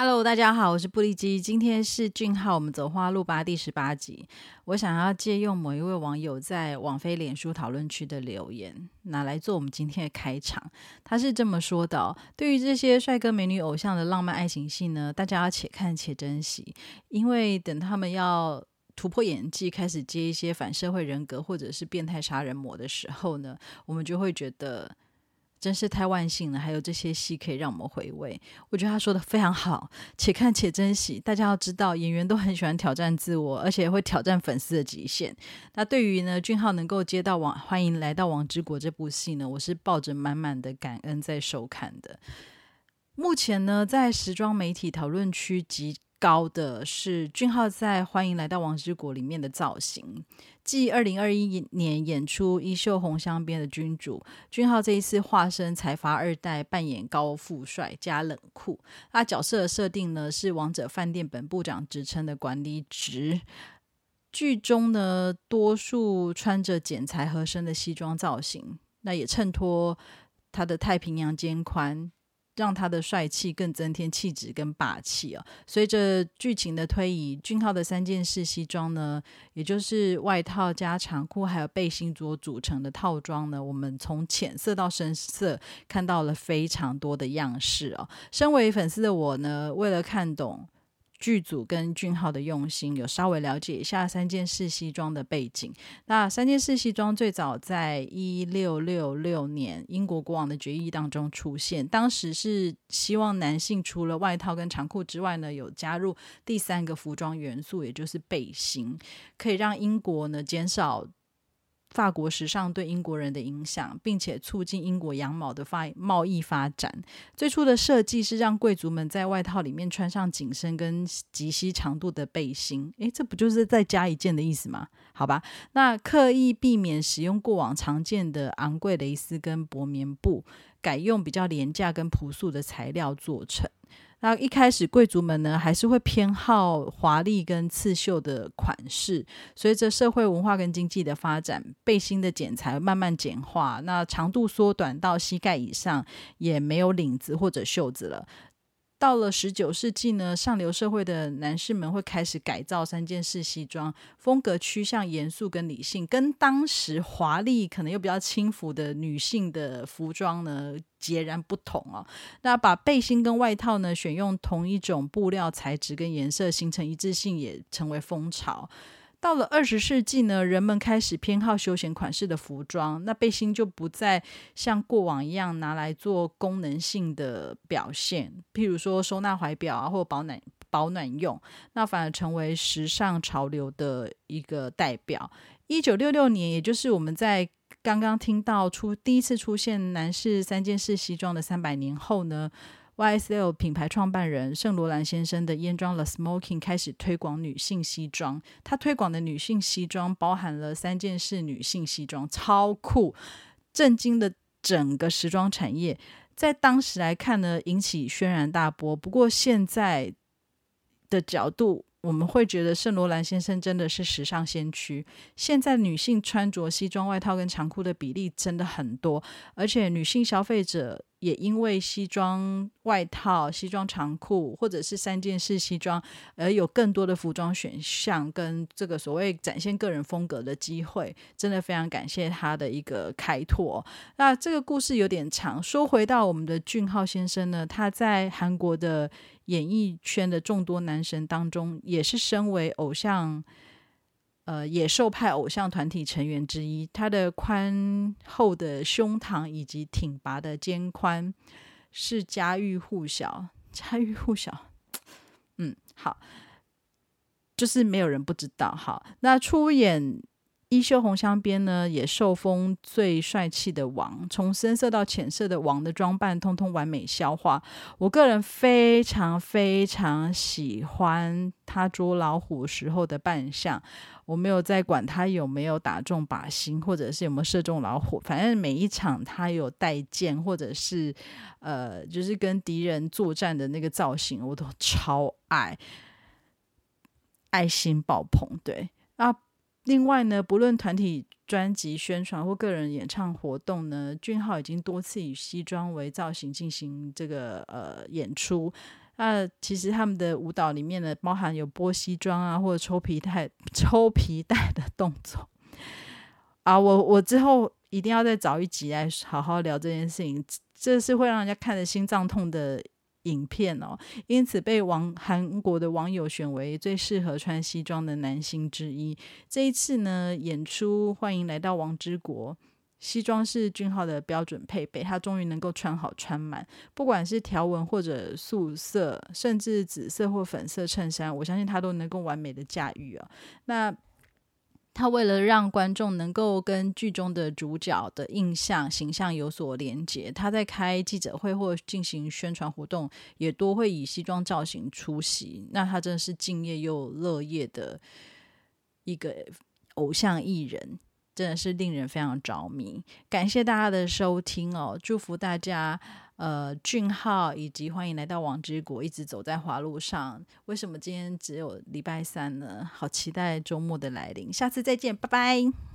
Hello，大家好，我是布利基。今天是俊浩，我们走花路吧第十八集。我想要借用某一位网友在网飞脸书讨论区的留言，拿来做我们今天的开场。他是这么说的：对于这些帅哥美女偶像的浪漫爱情戏呢，大家要且看且珍惜，因为等他们要突破演技，开始接一些反社会人格或者是变态杀人魔的时候呢，我们就会觉得。真是太万幸了，还有这些戏可以让我们回味。我觉得他说的非常好，且看且珍惜。大家要知道，演员都很喜欢挑战自我，而且会挑战粉丝的极限。那对于呢，俊浩能够接到王欢迎来到王之国这部戏呢，我是抱着满满的感恩在收看的。目前呢，在时装媒体讨论区及高的是俊浩在《欢迎来到王之国》里面的造型。继二零二一年演出《衣袖红镶边》的君主，俊浩这一次化身财阀二代，扮演高富帅加冷酷。他角色的设定呢是王者饭店本部长职称的管理职。剧中呢，多数穿着剪裁合身的西装造型，那也衬托他的太平洋肩宽。让他的帅气更增添气质跟霸气啊！随着剧情的推移，俊浩的三件式西装呢，也就是外套加长裤还有背心做组成的套装呢，我们从浅色到深色看到了非常多的样式哦！身为粉丝的我呢，为了看懂。剧组跟俊浩的用心，有稍微了解一下三件式西装的背景。那三件式西装最早在一六六六年英国国王的决议当中出现，当时是希望男性除了外套跟长裤之外呢，有加入第三个服装元素，也就是背心，可以让英国呢减少。法国时尚对英国人的影响，并且促进英国羊毛的发贸易发展。最初的设计是让贵族们在外套里面穿上紧身跟及膝长度的背心。诶，这不就是再加一件的意思吗？好吧，那刻意避免使用过往常见的昂贵蕾丝跟薄棉布，改用比较廉价跟朴素的材料做成。那一开始，贵族们呢还是会偏好华丽跟刺绣的款式。随着社会文化跟经济的发展，背心的剪裁慢慢简化，那长度缩短到膝盖以上，也没有领子或者袖子了。到了十九世纪呢，上流社会的男士们会开始改造三件式西装，风格趋向严肃跟理性，跟当时华丽可能又比较轻浮的女性的服装呢截然不同哦。那把背心跟外套呢选用同一种布料材质跟颜色，形成一致性，也成为风潮。到了二十世纪呢，人们开始偏好休闲款式的服装，那背心就不再像过往一样拿来做功能性的表现，譬如说收纳怀表啊，或保暖保暖用，那反而成为时尚潮流的一个代表。一九六六年，也就是我们在刚刚听到出第一次出现男士三件式西装的三百年后呢。YSL 品牌创办人圣罗兰先生的烟装 The Smoking 开始推广女性西装。他推广的女性西装包含了三件式女性西装，超酷，震惊的整个时装产业。在当时来看呢，引起轩然大波。不过现在的角度，我们会觉得圣罗兰先生真的是时尚先驱。现在女性穿着西装外套跟长裤的比例真的很多，而且女性消费者。也因为西装外套、西装长裤或者是三件式西装，而有更多的服装选项跟这个所谓展现个人风格的机会，真的非常感谢他的一个开拓。那这个故事有点长，说回到我们的俊浩先生呢，他在韩国的演艺圈的众多男神当中，也是身为偶像。呃，野兽派偶像团体成员之一，他的宽厚的胸膛以及挺拔的肩宽是家喻户晓，家喻户晓。嗯，好，就是没有人不知道。好，那出演。衣袖红镶边呢，也受封最帅气的王，从深色到浅色的王的装扮，通通完美消化。我个人非常非常喜欢他捉老虎时候的扮相。我没有在管他有没有打中靶心，或者是有没有射中老虎，反正每一场他有带剑，或者是呃，就是跟敌人作战的那个造型，我都超爱，爱心爆棚。对啊。另外呢，不论团体专辑宣传或个人演唱活动呢，俊浩已经多次以西装为造型进行这个呃演出。那其实他们的舞蹈里面呢，包含有剥西装啊，或者抽皮带、抽皮带的动作啊。我我之后一定要再找一集来好好聊这件事情，这是会让人家看着心脏痛的影片哦。因此被网韩国的网友选为最适合穿西装的男星之一。这一次呢，演出欢迎来到王之国。西装是俊浩的标准配备，他终于能够穿好穿满，不管是条纹或者素色，甚至紫色或粉色衬衫，我相信他都能够完美的驾驭啊。那他为了让观众能够跟剧中的主角的印象形象有所连结，他在开记者会或进行宣传活动，也多会以西装造型出席。那他真的是敬业又乐业的一个偶像艺人。真的是令人非常着迷，感谢大家的收听哦！祝福大家，呃，俊浩以及欢迎来到王之国，一直走在华路上。为什么今天只有礼拜三呢？好期待周末的来临，下次再见，拜拜。